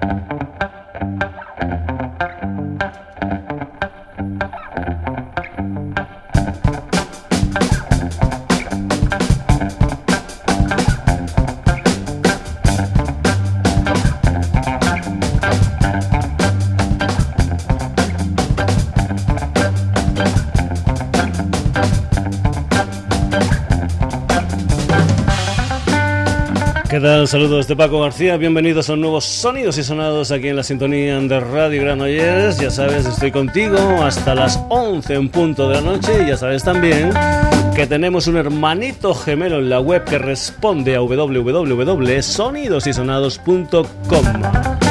¿Qué Saludos de Paco García, bienvenidos a un nuevo Sonidos y Sonados aquí en la sintonía de Radio Granollers. Ya sabes, estoy contigo hasta las 11 en punto de la noche y ya sabes también que tenemos un hermanito gemelo en la web que responde a www.sonidosysonados.com.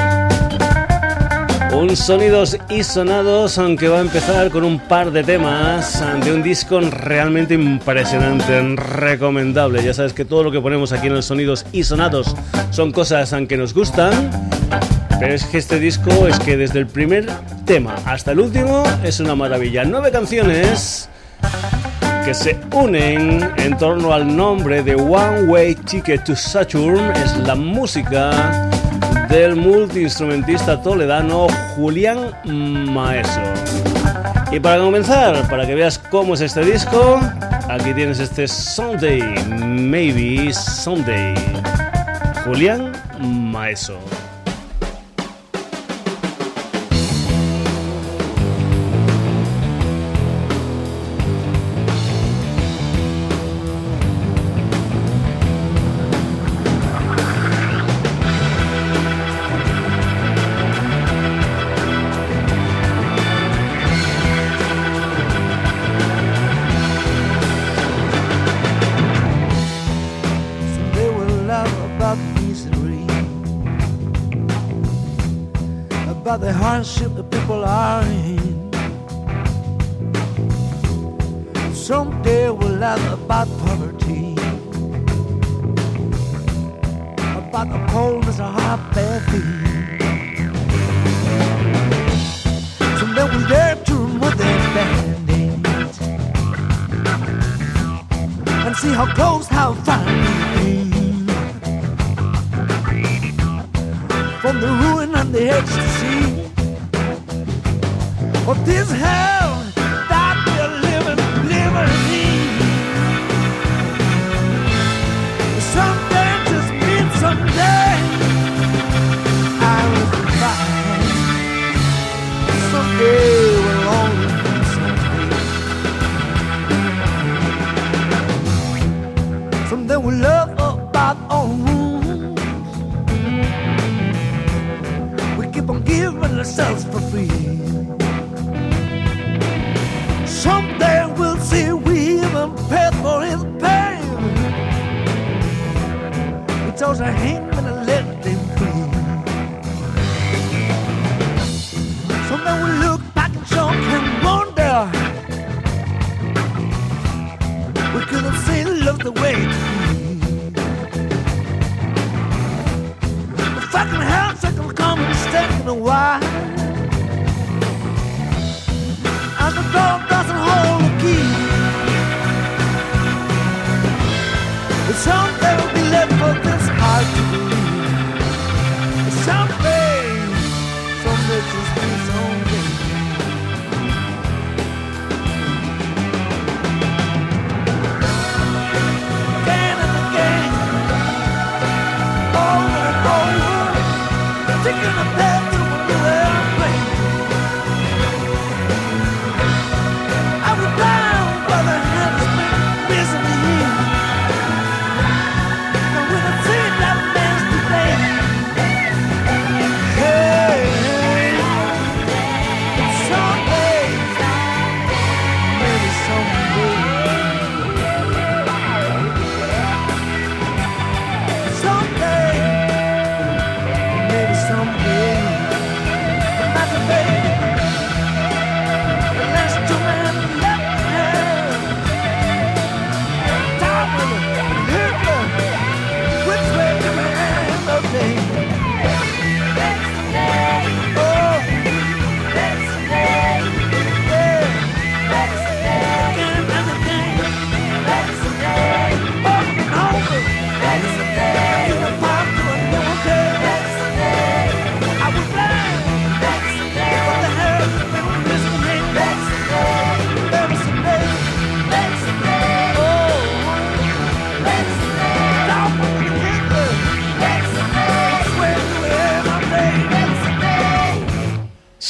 Un sonidos y sonados, aunque va a empezar con un par de temas de un disco realmente impresionante, recomendable. Ya sabes que todo lo que ponemos aquí en el sonidos y sonados son cosas que nos gustan. Pero es que este disco es que desde el primer tema hasta el último es una maravilla. Nueve canciones que se unen en torno al nombre de One Way Ticket to Saturn. Es la música del multiinstrumentista toledano Julián Maeso. Y para comenzar, para que veas cómo es este disco, aquí tienes este Sunday, Maybe Sunday. Julián Maeso. Someday we'll laugh about poverty, about the coldness of our bare feet. Someday we'll dare to remove their band-aids and see how close, how far we from the ruin and the edge to see of this hell we love about our rules. We keep on giving ourselves for free. Someday we'll see we even paid for his pain. He told us hangman to let him bleed. Someday we'll and stand in a while.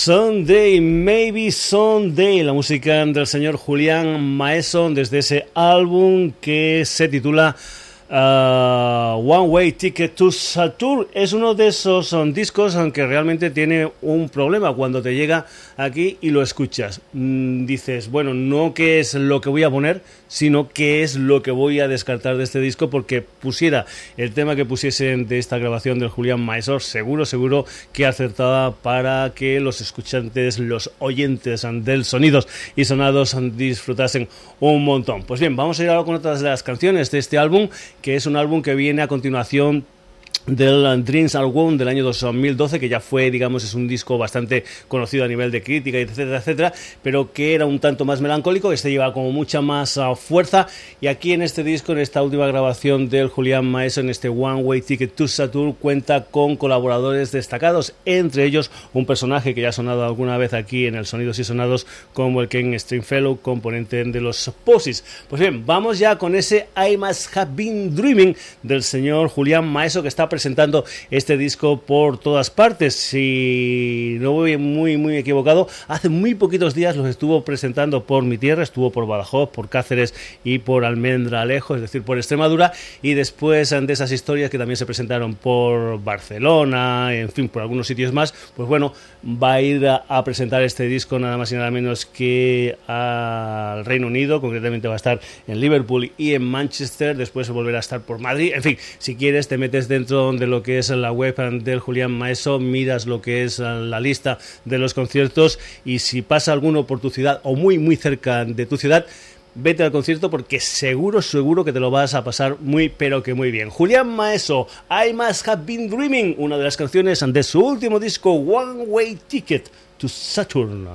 Sunday, Maybe Sunday, la música del señor Julián Maeson desde ese álbum que se titula Uh, One Way Ticket to Saturn es uno de esos um, discos aunque realmente tiene un problema cuando te llega aquí y lo escuchas. Mm, dices, bueno, no qué es lo que voy a poner, sino qué es lo que voy a descartar de este disco porque pusiera el tema que pusiesen de esta grabación del Julián Maesor, seguro, seguro que acertaba para que los escuchantes, los oyentes del sonidos y sonados disfrutasen un montón. Pues bien, vamos a ir ahora con otras de las canciones de este álbum, que es un álbum que viene a continuación del Dreams Are Gone del año 2012, que ya fue, digamos, es un disco bastante conocido a nivel de crítica, etcétera, etcétera, pero que era un tanto más melancólico, este lleva como mucha más uh, fuerza, y aquí en este disco, en esta última grabación del Julián Maeso, en este One Way Ticket to Saturn, cuenta con colaboradores destacados, entre ellos un personaje que ya ha sonado alguna vez aquí en el Sonidos y Sonados, como el Ken Stringfellow, componente de los Posis. Pues bien, vamos ya con ese I Must Have Been Dreaming del señor Julián Maeso, que está este disco por todas partes. Si no voy muy, muy equivocado, hace muy poquitos días los estuvo presentando por mi tierra, estuvo por Badajoz, por Cáceres y por Almendralejo, es decir, por Extremadura, y después de esas historias que también se presentaron por Barcelona, en fin, por algunos sitios más, pues bueno, va a ir a, presentar este disco nada más y nada menos que al Reino Unido, concretamente va a estar en Liverpool y en Manchester, después volverá a estar por Madrid, en fin, si quieres te metes dentro de lo que es la web del Julián Maeso, miras lo que es la lista de los conciertos y si pasa alguno por tu ciudad o muy muy cerca de tu ciudad, vete al concierto porque seguro, seguro que te lo vas a pasar muy, pero que muy bien. Julián Maeso, I Must Have Been Dreaming, una de las canciones de su último disco, One Way Ticket to Saturn.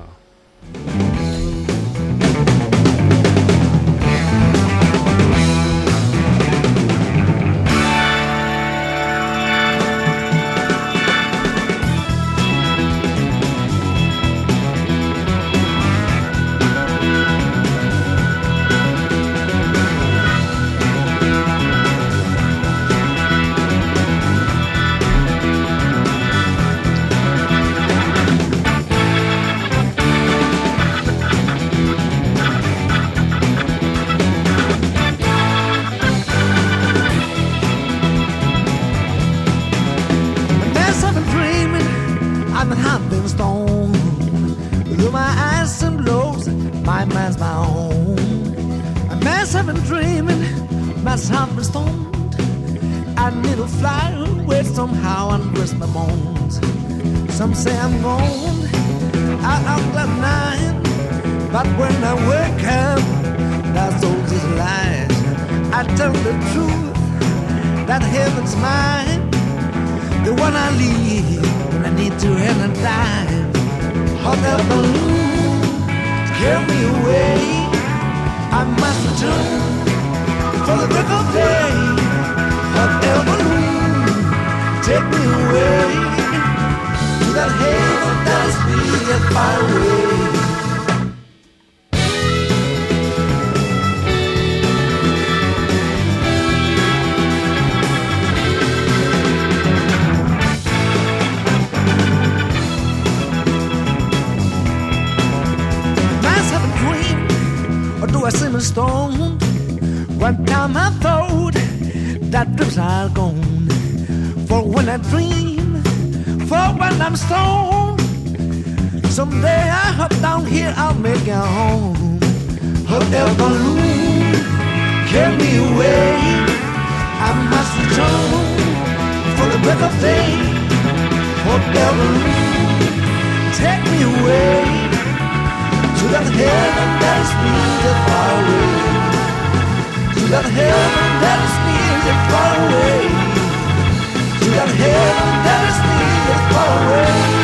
I'm gone out on cloud nine. But when I wake up, that's all these lies. I tell the truth that heaven's mine. The one I leave when I need to hell and die. Hot air balloon, scare me away. I must return for the break of day. Hot air balloon, take me away that haven does be a far away. I seem a stone. One time I thought that dreams are gone. For when I dream. I'm stoned. Someday I hop down here, I'll make a home. Hotel balloon, carry me away. I must return for the breath of day. Hotel balloon, take me away to that heaven that is near far away. To that heaven that is near far away. To that heaven that Oh,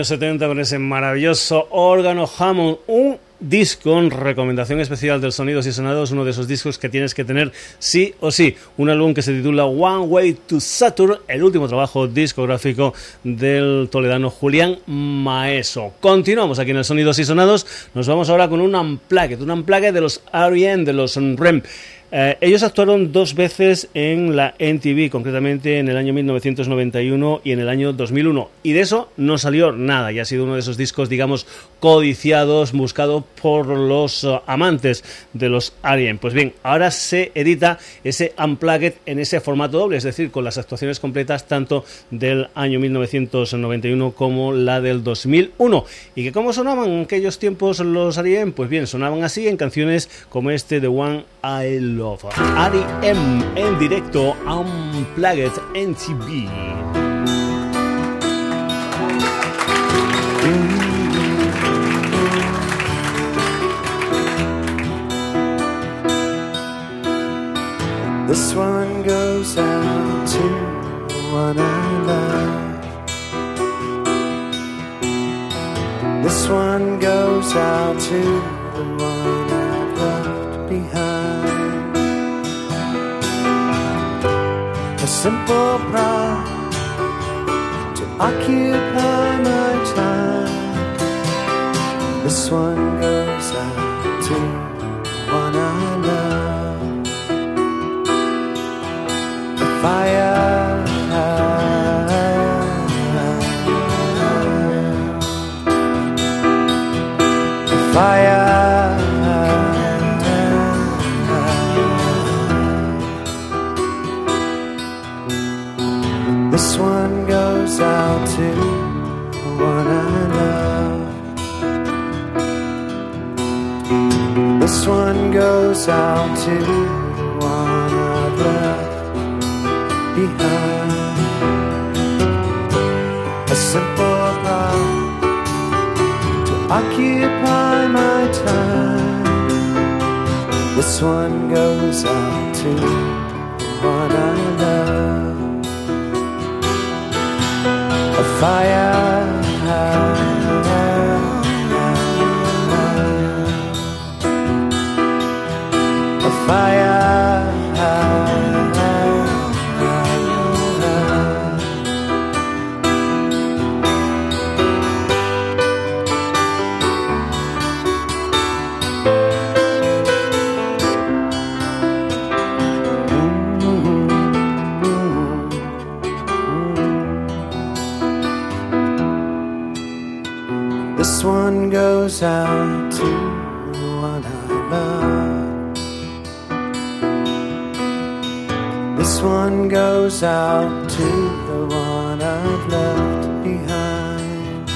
años 70 con ese maravilloso órgano Hammond, un disco, recomendación especial del Sonidos y Sonados, uno de esos discos que tienes que tener sí o sí. Un álbum que se titula One Way to Saturn, el último trabajo discográfico del toledano Julián Maeso. Continuamos aquí en el Sonidos y Sonados, nos vamos ahora con un Unplugged, un Unplugged de los R.E.M., de los REM. Eh, ellos actuaron dos veces en la NTV, concretamente en el año 1991 y en el año 2001. Y de eso no salió nada. Y ha sido uno de esos discos, digamos, codiciados, buscados por los uh, amantes de los Alien. Pues bien, ahora se edita ese Unplugged en ese formato doble, es decir, con las actuaciones completas tanto del año 1991 como la del 2001. ¿Y que cómo sonaban en aquellos tiempos los Alien? Pues bien, sonaban así en canciones como este The One I Love. Ari M en directo Unplugged NTV. This one goes out to the one I love. This one goes out to the one I've left behind. Simple pride to occupy my time. This one goes out to one I love. The fire. Out to one left behind. A simple pride to occupy my time. This one goes out to one love a fire. A out to the one I've left behind.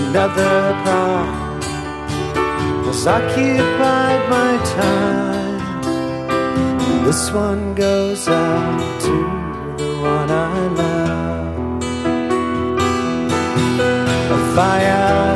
Another part has occupied my time. This one goes out to the one I love. A fire.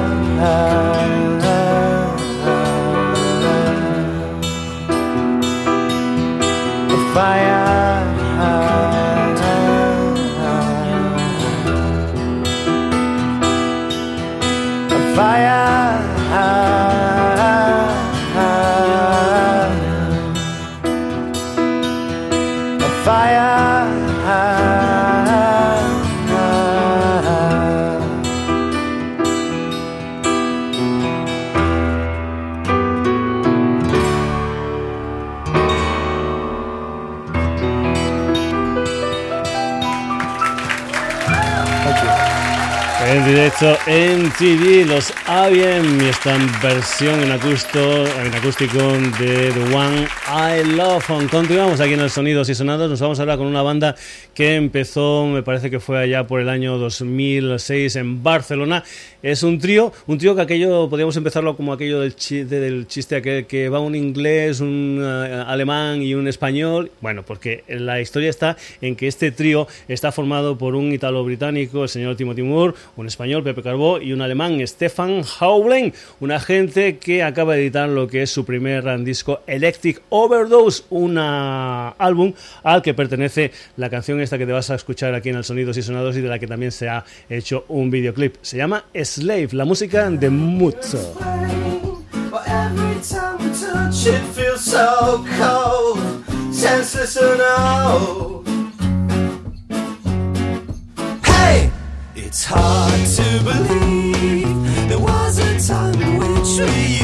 En directo en TV, los Avien y esta versión en, acusto, en acústico de The One I Love. Continuamos aquí en el Sonidos y Sonados. Nos vamos ahora con una banda que empezó, me parece que fue allá por el año 2006 en Barcelona. Es un trío, un trío que aquello, podríamos empezarlo como aquello del chiste, del chiste aquel que va un inglés, un eh, alemán y un español. Bueno, porque la historia está en que este trío está formado por un italo-británico, el señor Timothy Moore, un español, Pepe Carbó, y un alemán, Stefan Haublen, una gente que acaba de editar lo que es su primer disco Electric Overdose, un álbum al que pertenece la canción esta que te vas a escuchar aquí en el Sonidos y Sonados y de la que también se ha hecho un videoclip. Se llama Slave, la música de Mutzo. It's hard to believe there was a time in which we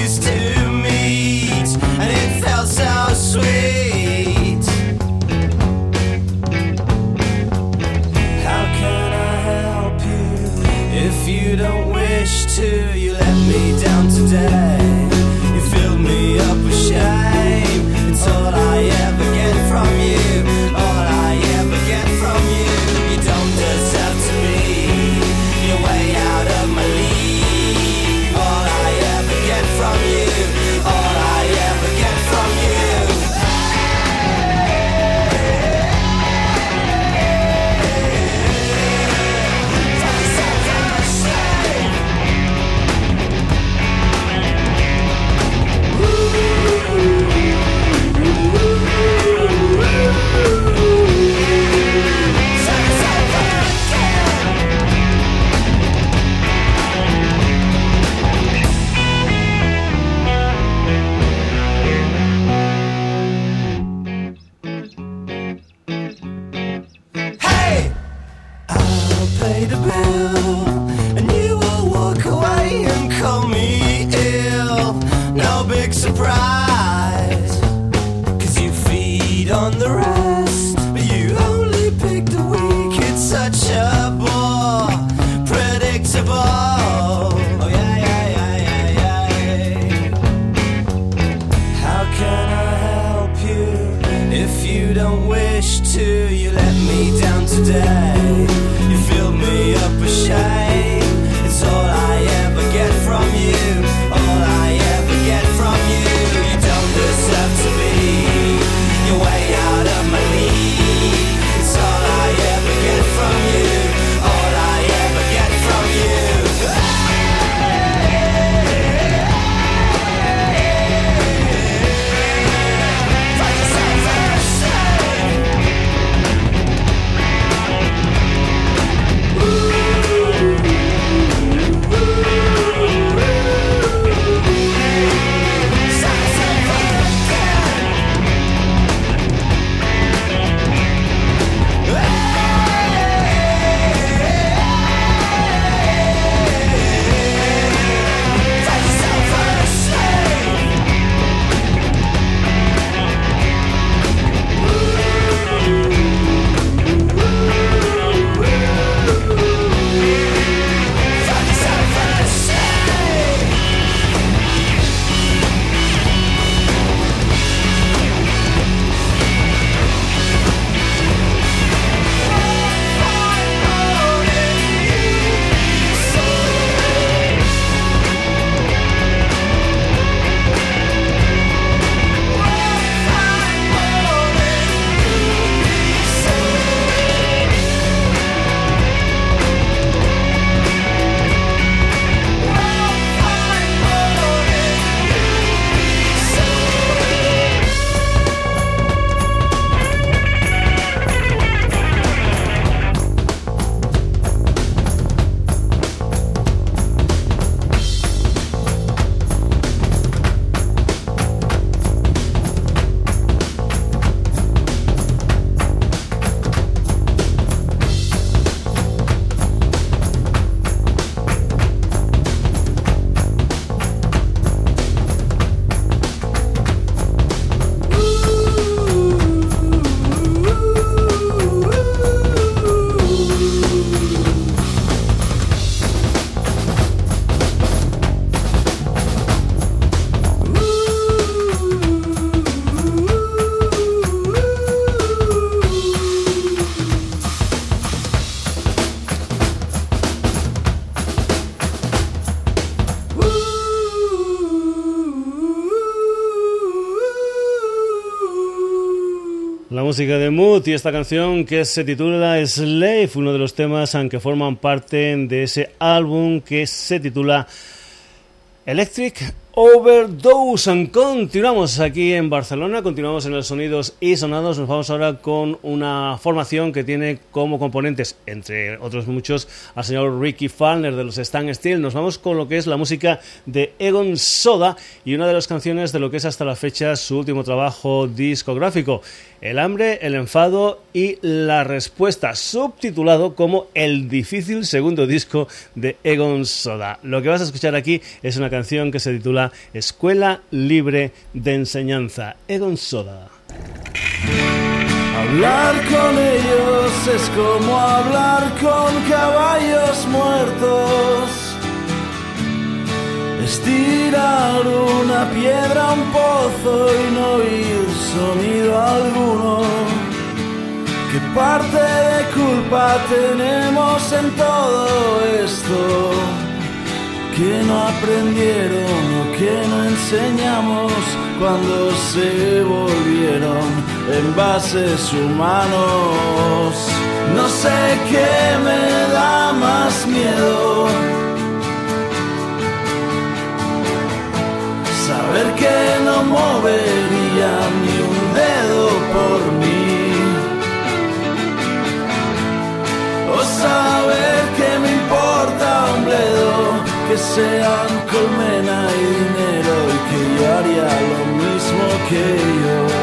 música de Mood y esta canción que se titula Slave, uno de los temas que forman parte de ese álbum que se titula Electric Overdose. Continuamos aquí en Barcelona, continuamos en los sonidos y sonados. Nos vamos ahora con una formación que tiene como componentes, entre otros muchos, al señor Ricky Falner de los Stan Steel. Nos vamos con lo que es la música de Egon Soda y una de las canciones de lo que es hasta la fecha su último trabajo discográfico. El hambre, el enfado y la respuesta, subtitulado como El difícil segundo disco de Egon Soda. Lo que vas a escuchar aquí es una canción que se titula Escuela Libre de Enseñanza. Egon Soda. Hablar con ellos es como hablar con caballos muertos Estirar una piedra a un pozo y no oír sonido alguno. ¿Qué parte de culpa tenemos en todo esto? Que no aprendieron o que no enseñamos cuando se volvieron envases humanos. No sé qué me da más miedo saber que no movería ni un dedo por mí. O saber que me importa un bledo, que sean colmena y dinero y que yo haría lo mismo que ellos.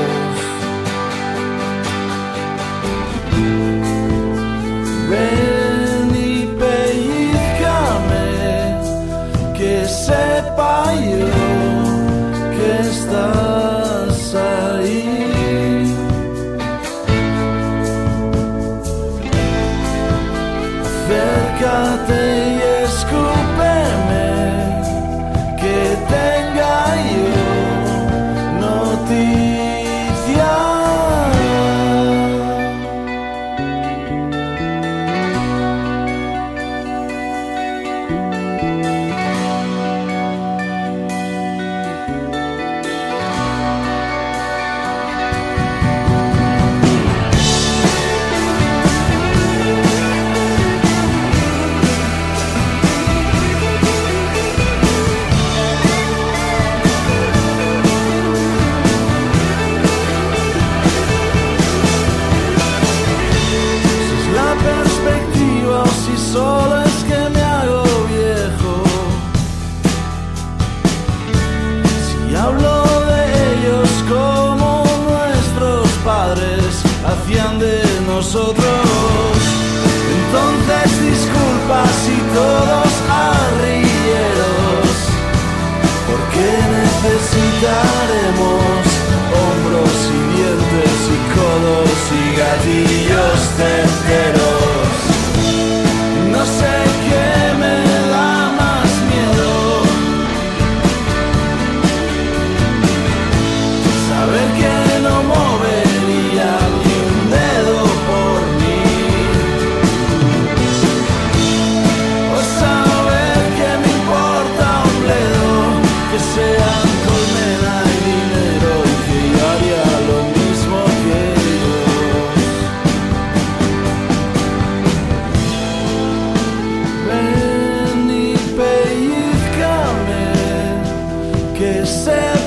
said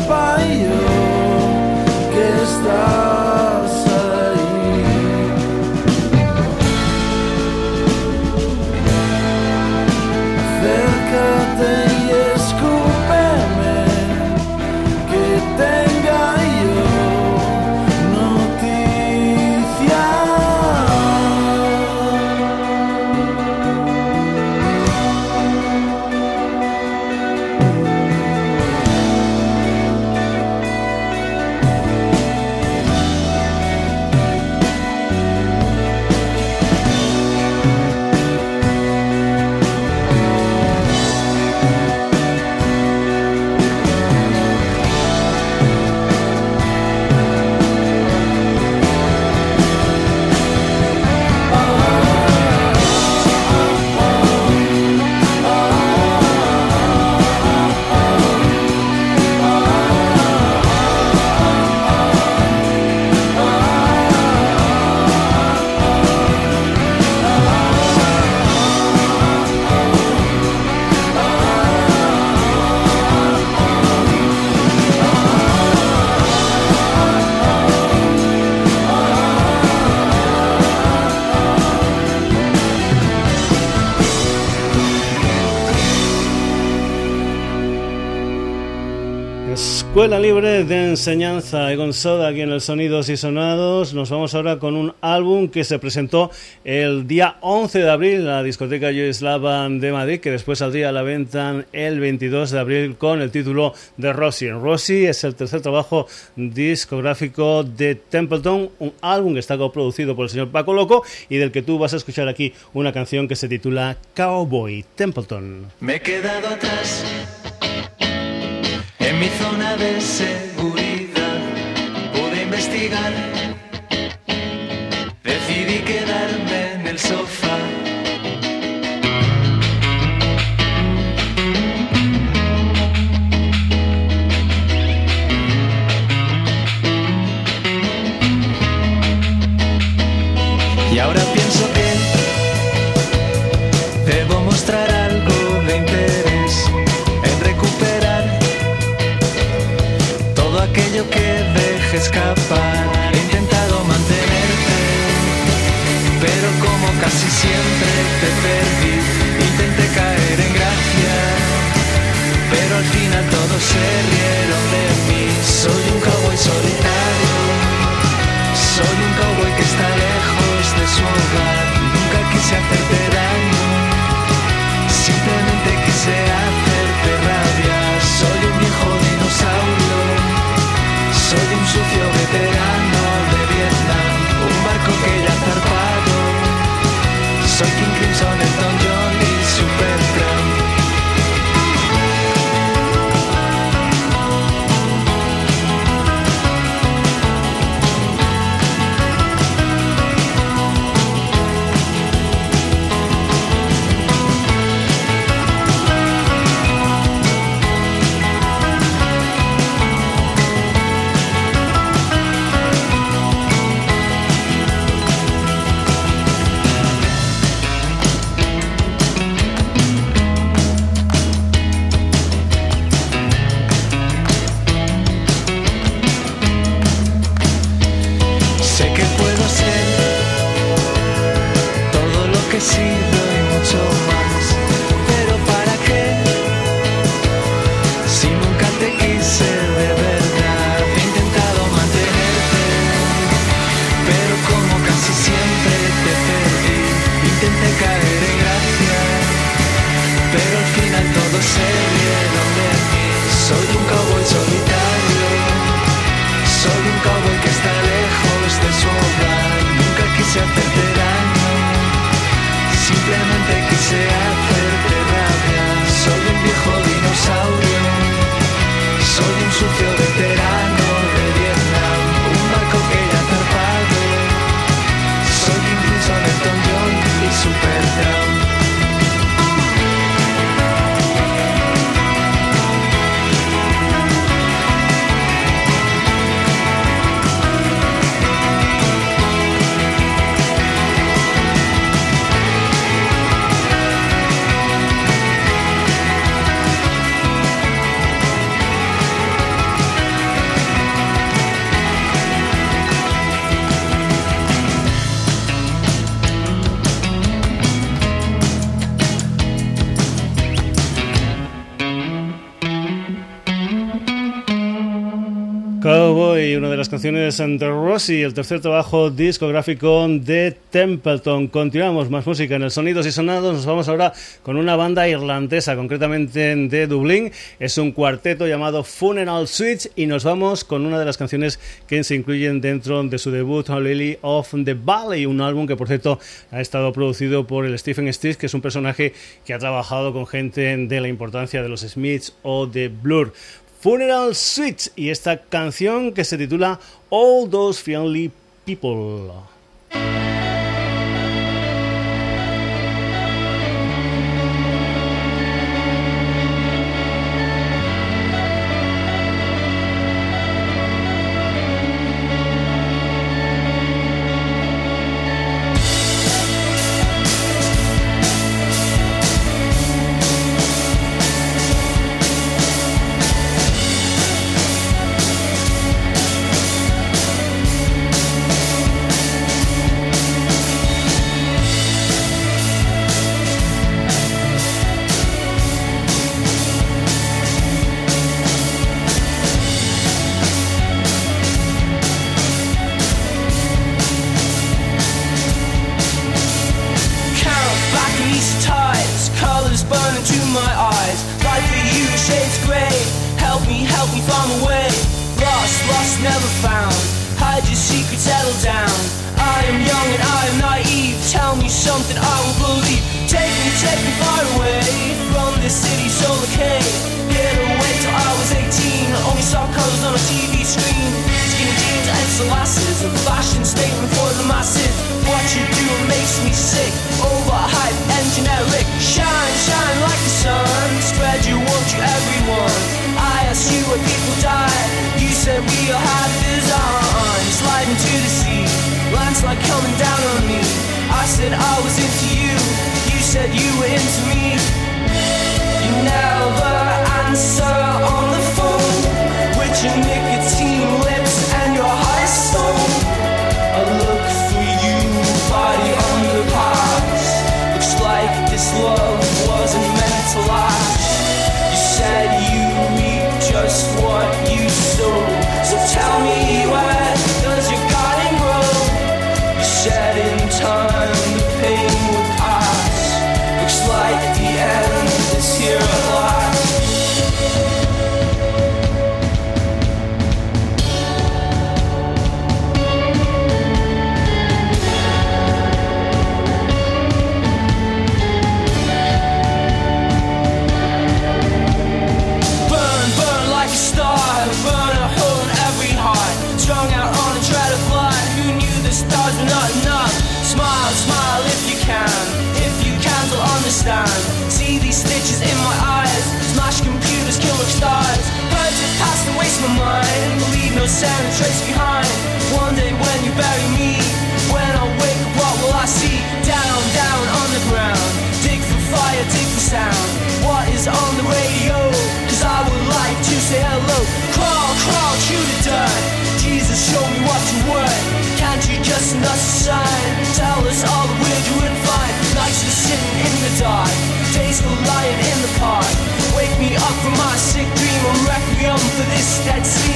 Escuela Libre de Enseñanza con Soda aquí en el Sonidos y Sonados. Nos vamos ahora con un álbum que se presentó el día 11 de abril en la discoteca Yugoslava de Madrid, que después saldría a la venta el 22 de abril con el título de Rossi. Rossi es el tercer trabajo discográfico de Templeton, un álbum que está coproducido por el señor Paco Loco y del que tú vas a escuchar aquí una canción que se titula Cowboy Templeton. Me he quedado atrás de seguridad pude investigar. Canciones de Rossi, el tercer trabajo discográfico de Templeton. Continuamos más música en el Sonidos y Sonados. Nos vamos ahora con una banda irlandesa, concretamente de Dublín. Es un cuarteto llamado Funeral Switch y nos vamos con una de las canciones que se incluyen dentro de su debut Lily of the Valley, un álbum que por cierto ha estado producido por el Stephen Stills, que es un personaje que ha trabajado con gente de la importancia de los Smiths o de Blur. Funeral Suite y esta canción que se titula All Those Friendly People. Sound and trace behind. One day when you bury me, when I wake up, what will I see? Down, down on the ground. Dig for fire, dig for sound. What is on the radio? Cause I would like to say hello. Crawl, crawl through the dirt. Jesus, show me what you worth. Can't you just send us a sign? Tell us all the you would find. Nights are sitting in the dark. Days for lying in the park. Wake me up from my sick dream. A requiem for this dead scene.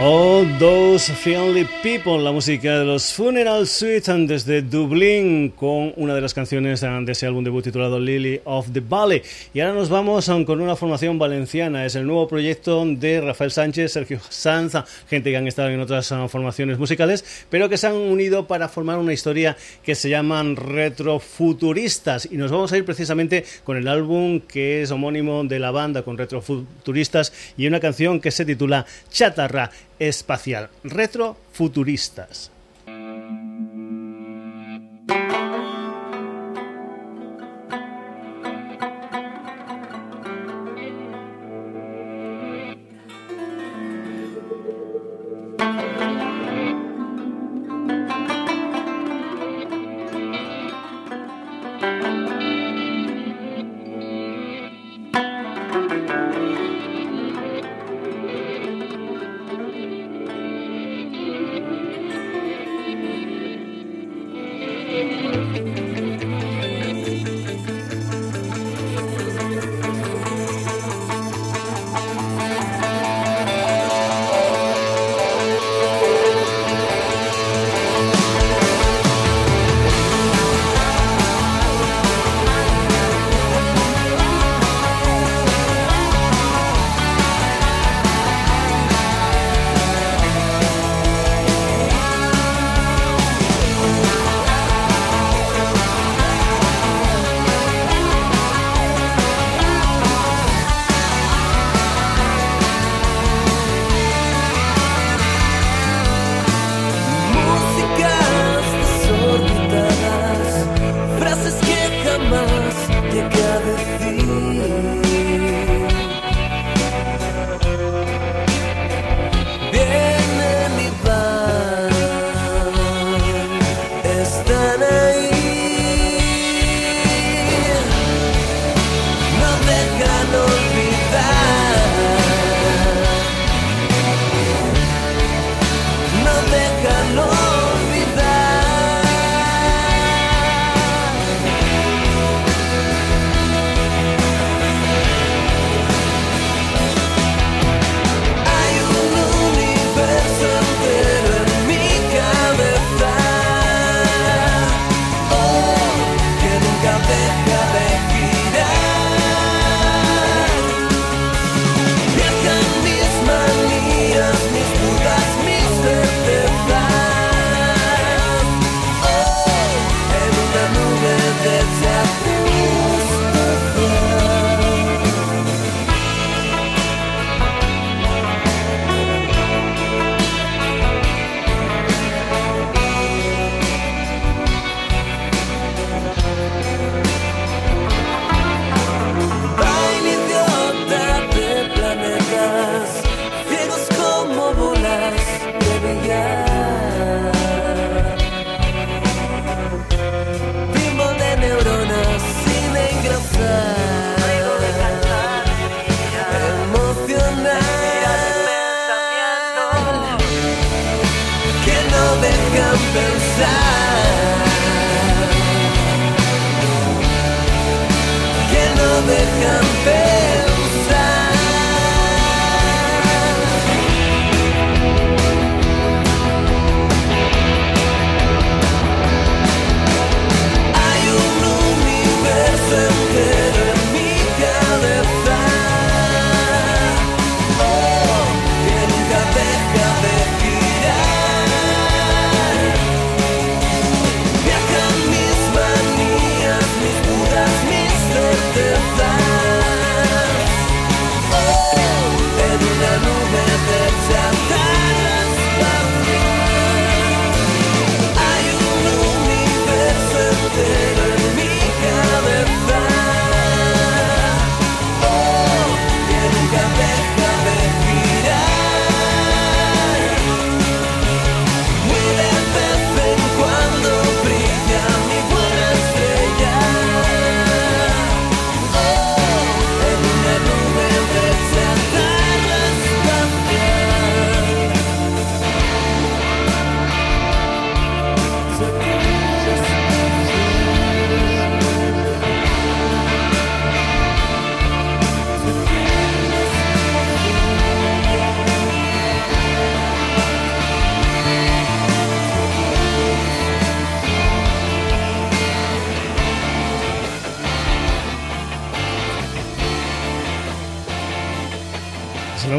All Those Friendly People, la música de los Funeral Suite desde Dublín con una de las canciones de ese álbum debut titulado Lily of the Valley. Y ahora nos vamos con una formación valenciana, es el nuevo proyecto de Rafael Sánchez, Sergio Sanz, gente que han estado en otras ah, formaciones musicales, pero que se han unido para formar una historia que se llaman Retrofuturistas. Y nos vamos a ir precisamente con el álbum que es homónimo de la banda con Retrofuturistas y una canción que se titula Chatarra espacial, retrofuturistas.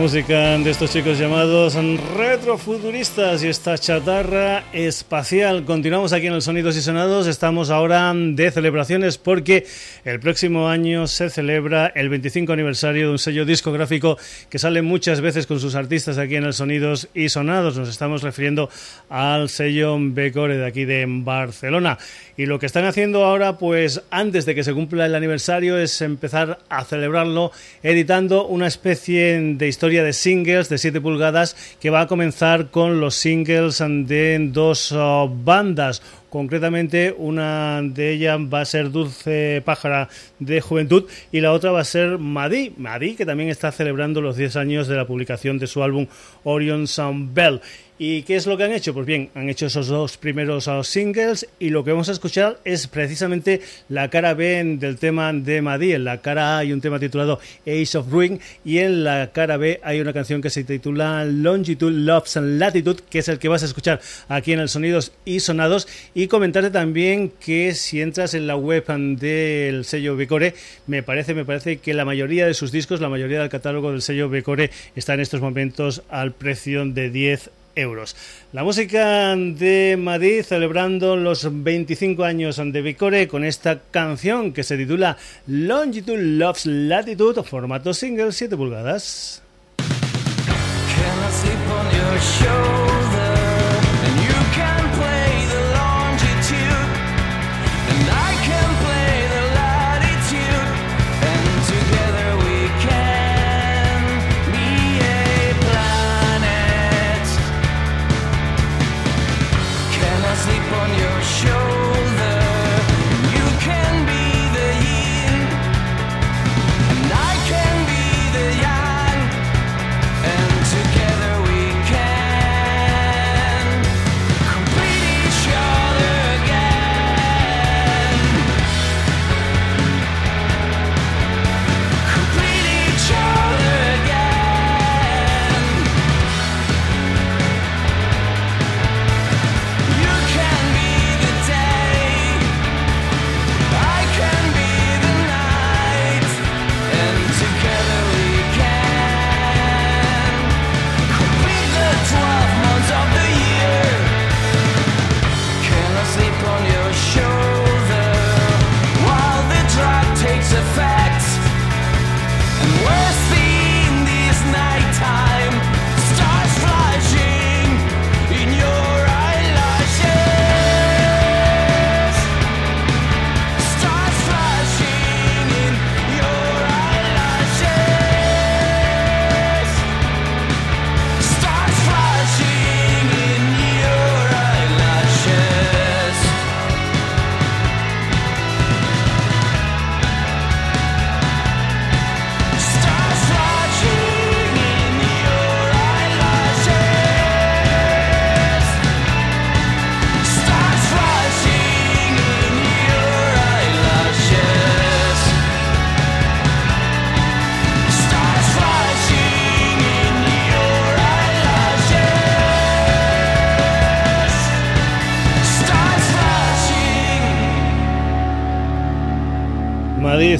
Música de estos chicos llamados retrofuturistas y esta chatarra espacial. Continuamos aquí en el Sonidos y Sonados. Estamos ahora de celebraciones porque el próximo año se celebra el 25 aniversario de un sello discográfico que sale muchas veces con sus artistas aquí en el Sonidos y Sonados. Nos estamos refiriendo al sello Becore de aquí de Barcelona. Y lo que están haciendo ahora, pues antes de que se cumpla el aniversario, es empezar a celebrarlo editando una especie de historia de singles de 7 pulgadas que va a comenzar con los singles de dos uh, bandas. Concretamente, una de ellas va a ser Dulce Pájara de Juventud y la otra va a ser Madí. Madí, que también está celebrando los 10 años de la publicación de su álbum Orion Sound Bell. ¿Y qué es lo que han hecho? Pues bien, han hecho esos dos primeros singles y lo que vamos a escuchar es precisamente la cara B del tema de Madí. En la cara A hay un tema titulado Ace of Ruin y en la cara B hay una canción que se titula Longitude, Loves and Latitude, que es el que vas a escuchar aquí en el Sonidos y Sonados. Y comentarte también que si entras en la web del sello Becore, me parece, me parece que la mayoría de sus discos, la mayoría del catálogo del sello Becore está en estos momentos al precio de 10 La música de Madrid celebrando los 25 años de Vicore con esta canción que se titula Longitude Loves Latitude, formato single 7 pulgadas.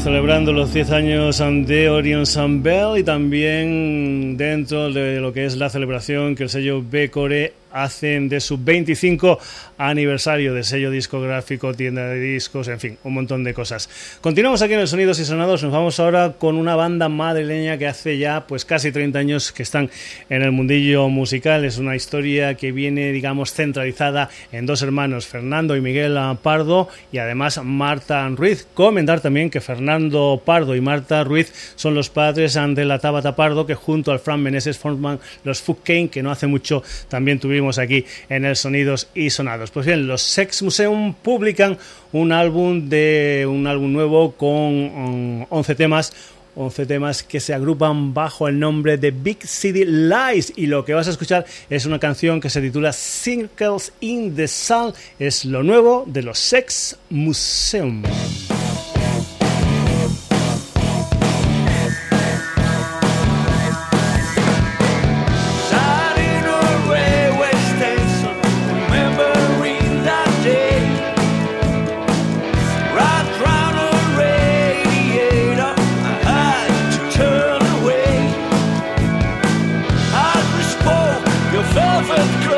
Celebrando los 10 años de Orion Sun Bell y también dentro de lo que es la celebración que el sello B-Core hacen de su 25 aniversario de sello discográfico, tienda de discos, en fin, un montón de cosas. Continuamos aquí en el Sonidos y Sonados, nos vamos ahora con una banda madrileña que hace ya pues casi 30 años que están en el mundillo musical, es una historia que viene digamos centralizada en dos hermanos, Fernando y Miguel Pardo y además Marta Ruiz. Comentar también que Fernando Pardo y Marta Ruiz son los padres de la Tabata Pardo que junto al Fran Meneses forman los Food Kane que no hace mucho también aquí en el Sonidos y Sonados. Pues bien, los Sex Museum publican un álbum de un álbum nuevo con 11 um, temas 11 temas que se agrupan bajo el nombre de Big City Lies y lo que vas a escuchar es una canción que se titula Circles in the Sun, es lo nuevo de los Sex Museum. of earth.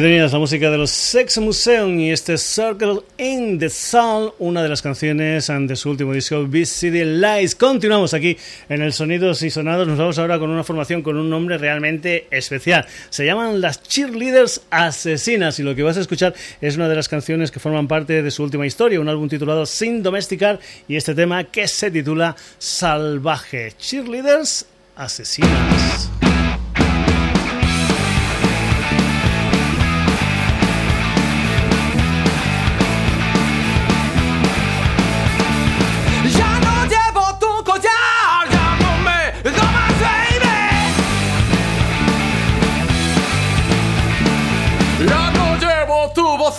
Aquí tenías la música de los Sex Museum y este Circle in the Sun, una de las canciones de su último disco, City Lights. Continuamos aquí en el Sonidos y Sonados. Nos vamos ahora con una formación con un nombre realmente especial. Se llaman las Cheerleaders Asesinas y lo que vas a escuchar es una de las canciones que forman parte de su última historia, un álbum titulado Sin Domesticar y este tema que se titula Salvaje. Cheerleaders Asesinas. tubo,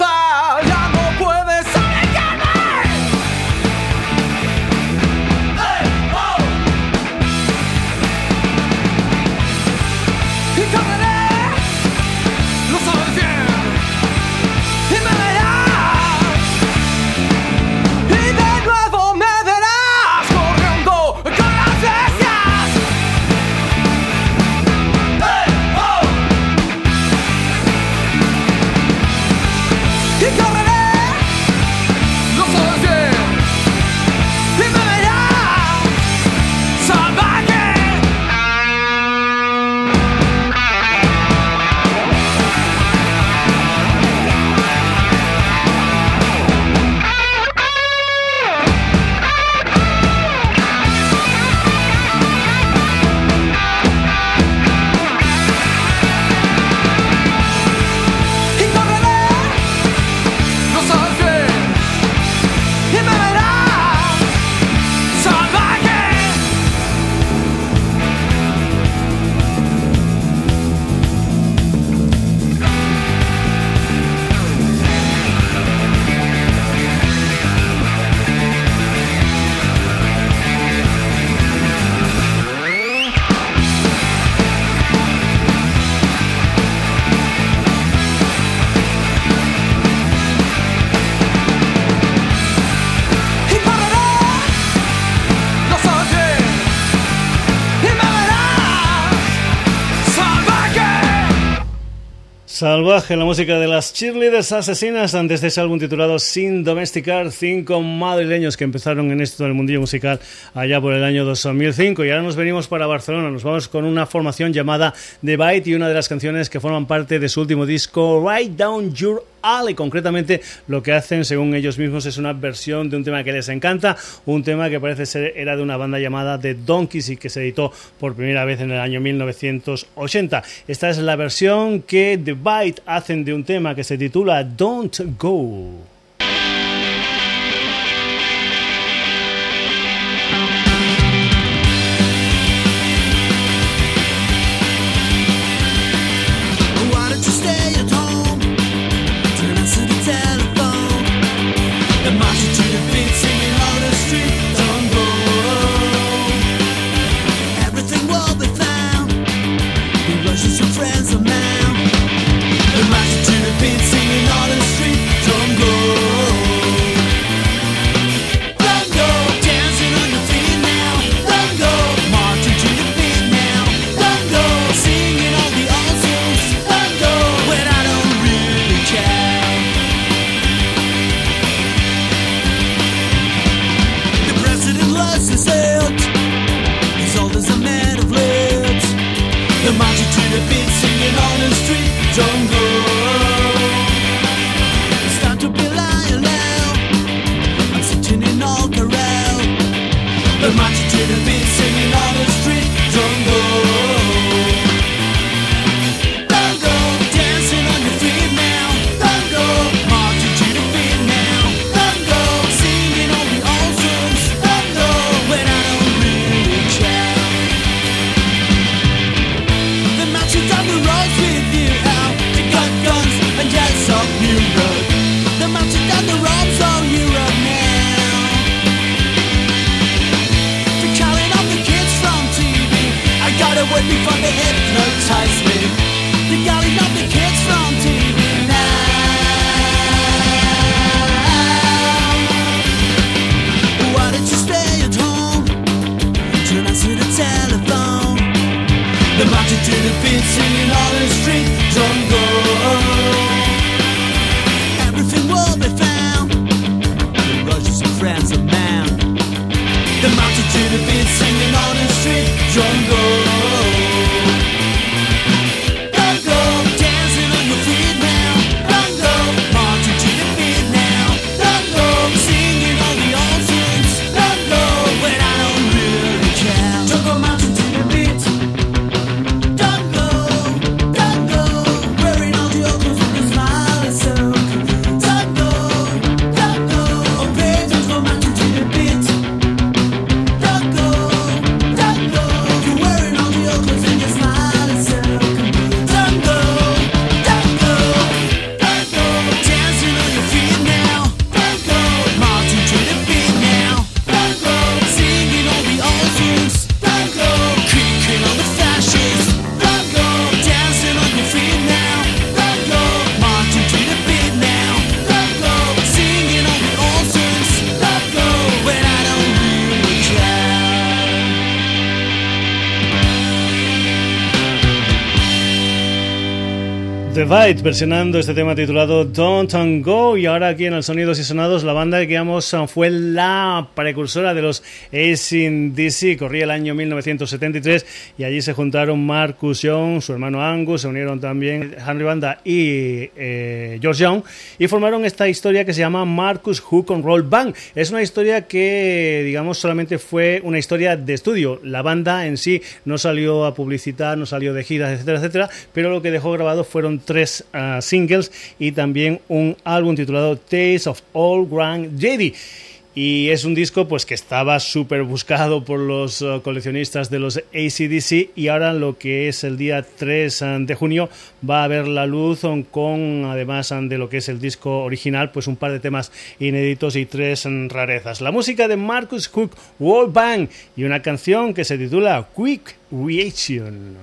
La música de las cheerleaders asesinas antes de ese álbum titulado Sin Domesticar, cinco madrileños que empezaron en esto del mundillo musical allá por el año 2005 y ahora nos venimos para Barcelona, nos vamos con una formación llamada The Bite y una de las canciones que forman parte de su último disco Write Down Your y Concretamente, lo que hacen, según ellos mismos, es una versión de un tema que les encanta, un tema que parece ser era de una banda llamada The Donkeys y que se editó por primera vez en el año 1980. Esta es la versión que The Bite hacen de un tema que se titula Don't Go. The multitude of beats singing on the street, don't Versionando este tema titulado Don't Go y ahora aquí en el Sonidos y Sonados la banda que vamos fue la precursora de los ACDC, corría el año 1973 y allí se juntaron Marcus Young, su hermano Angus, se unieron también Henry Banda y eh, George Young y formaron esta historia que se llama Marcus Hook and Roll Band. Es una historia que digamos solamente fue una historia de estudio, la banda en sí no salió a publicitar, no salió de giras, etcétera, etcétera, pero lo que dejó grabado fueron tres uh, singles y también un álbum titulado Taste of All Grand JD. Y es un disco pues que estaba súper buscado por los uh, coleccionistas de los ACDC y ahora lo que es el día 3 uh, de junio va a ver la luz con además de lo que es el disco original pues un par de temas inéditos y tres rarezas. La música de Marcus Cook World Band y una canción que se titula Quick Reaction.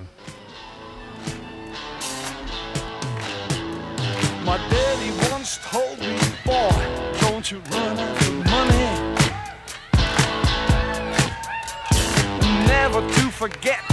Forget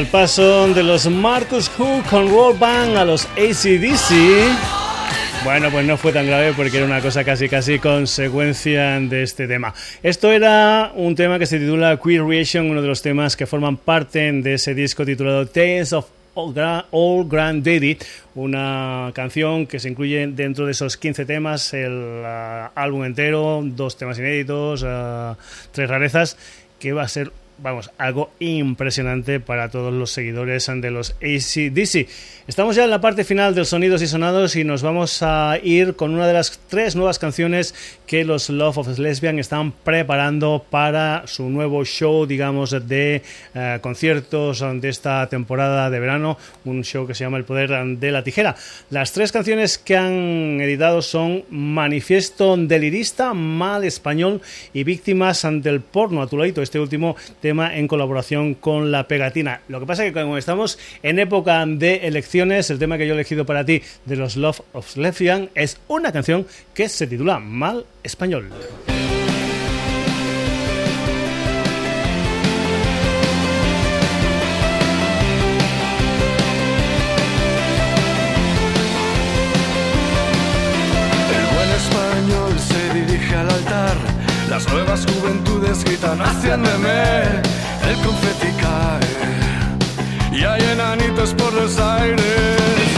el paso de los Marcus Who con Roll Band a los ACDC. Bueno, pues no fue tan grave porque era una cosa casi casi consecuencia de este tema. Esto era un tema que se titula Queer Reaction, uno de los temas que forman parte de ese disco titulado Tales of All Gra- All Grand Daddy, una canción que se incluye dentro de esos 15 temas, el ah, álbum entero, dos temas inéditos, ah, tres rarezas, que va a ser vamos, algo impresionante para todos los seguidores de los ACDC. Estamos ya en la parte final del Sonidos y Sonados y nos vamos a ir con una de las tres nuevas canciones que los Love of Lesbian están preparando para su nuevo show, digamos, de eh, conciertos de esta temporada de verano, un show que se llama El Poder de la Tijera. Las tres canciones que han editado son Manifiesto Delirista, Mal Español y Víctimas del Porno, a tu ladito, este último en colaboración con La Pegatina. Lo que pasa es que como estamos en época de elecciones, el tema que yo he elegido para ti de los Love of Lesbian es una canción que se titula Mal Español. Nuevas juventudes gritan haciéndome el confeti cae y hay enanitos por los aires.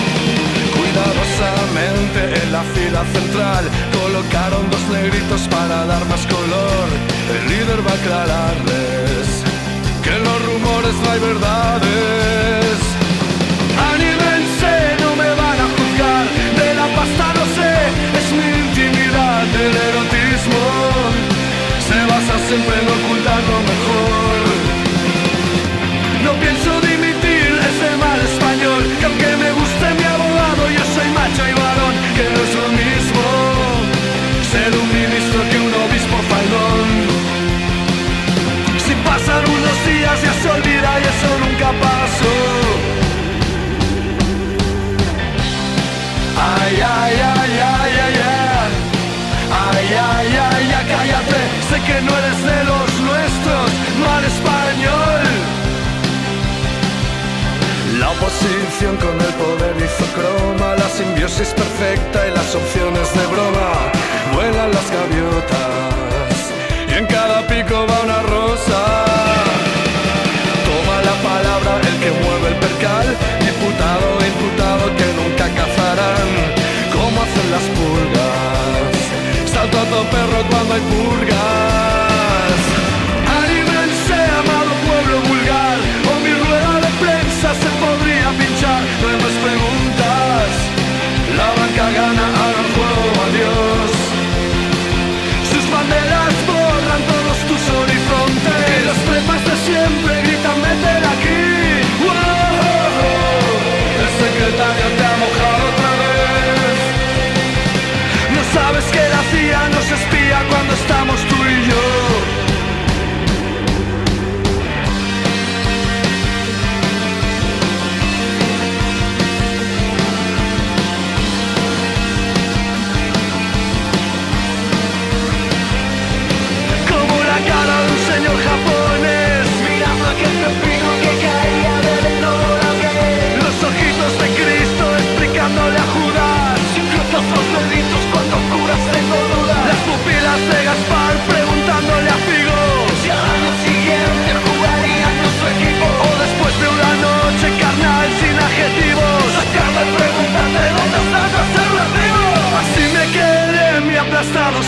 Cuidadosamente en la fila central colocaron dos negritos para dar más color. El líder va a aclararles que en los rumores no hay verdades. Anímense, no me van a juzgar. De la pasta no sé, es mi intimidad. El erotismo siempre mejor. No pienso dimitir ese mal español Que aunque me guste mi abogado Yo soy macho y varón Que no es lo mismo Ser un ministro que un obispo faldón. Si pasan unos días ya se olvida Y eso nunca pasó. Ay, ay, Que no eres de los nuestros Mal español la oposición con el poder hizo croma, la simbiosis perfecta y las opciones de broma. Vuelan las gaviotas y en cada pico va una rosa. Toma la palabra el que mueve el percal, diputado imputado que nunca cazarán. ¿Cómo hacen las pulgas? A todo perro cuando hay purgas. Anímense, amado pueblo vulgar, o mi rueda de prensa se podría pinchar. Más preguntas, la banca gana, hagan juego, adiós.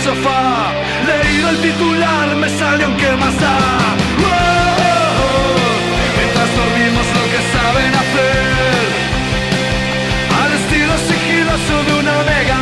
Sofá. Leído el titular me salió en qué más da. Mientras dormimos lo que saben hacer. Al estilo sigiloso de una mega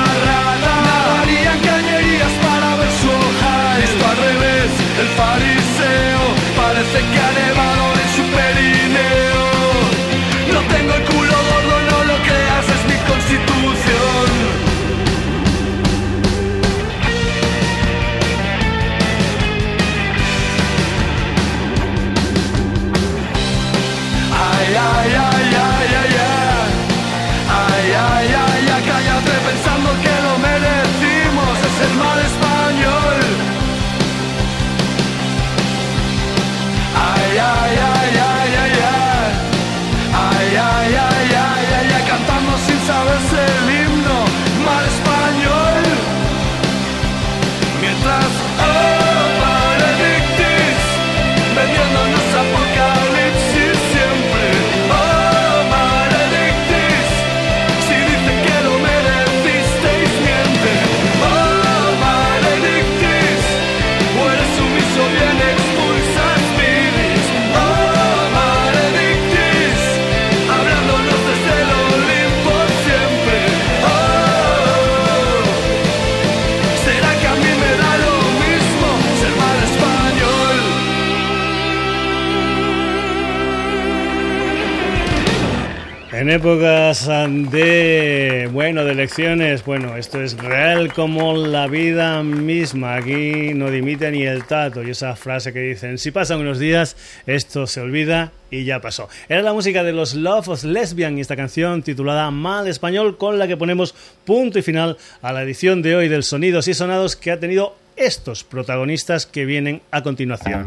épocas de, bueno, de elecciones, bueno, esto es real como la vida misma. Aquí no dimite ni el tato. Y esa frase que dicen, si pasan unos días, esto se olvida y ya pasó. Era la música de los Love of Lesbian y esta canción titulada Mal Español con la que ponemos punto y final a la edición de hoy del Sonidos y Sonados que ha tenido estos protagonistas que vienen a continuación.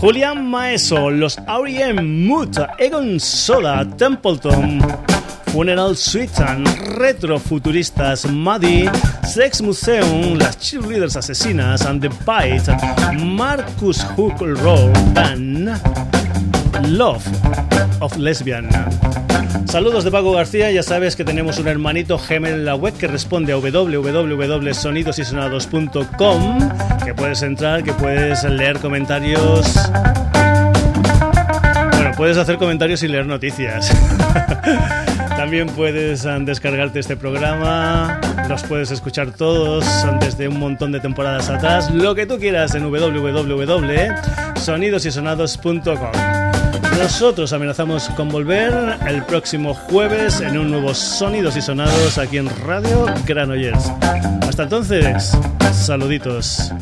Julián Maeso, los R.E.M. Muta, Egon Sola, Templeton, Funeral Suite, Retrofuturistas, Muddy, Sex Museum, Las Cheerleaders Asesinas, and the Bite, Marcus Hook Roll Band, Love of Lesbian. Saludos de Paco García, ya sabes que tenemos un hermanito gemel en la web que responde a www.sonidosysonados.com, que puedes entrar, que puedes leer comentarios. Bueno, puedes hacer comentarios y leer noticias. También puedes um, descargarte este programa, los puedes escuchar todos desde un montón de temporadas atrás, lo que tú quieras en www.sonidosysonados.com. Nosotros amenazamos con volver el próximo jueves en un nuevo Sonidos y Sonados aquí en Radio Granollers. Hasta entonces, saluditos.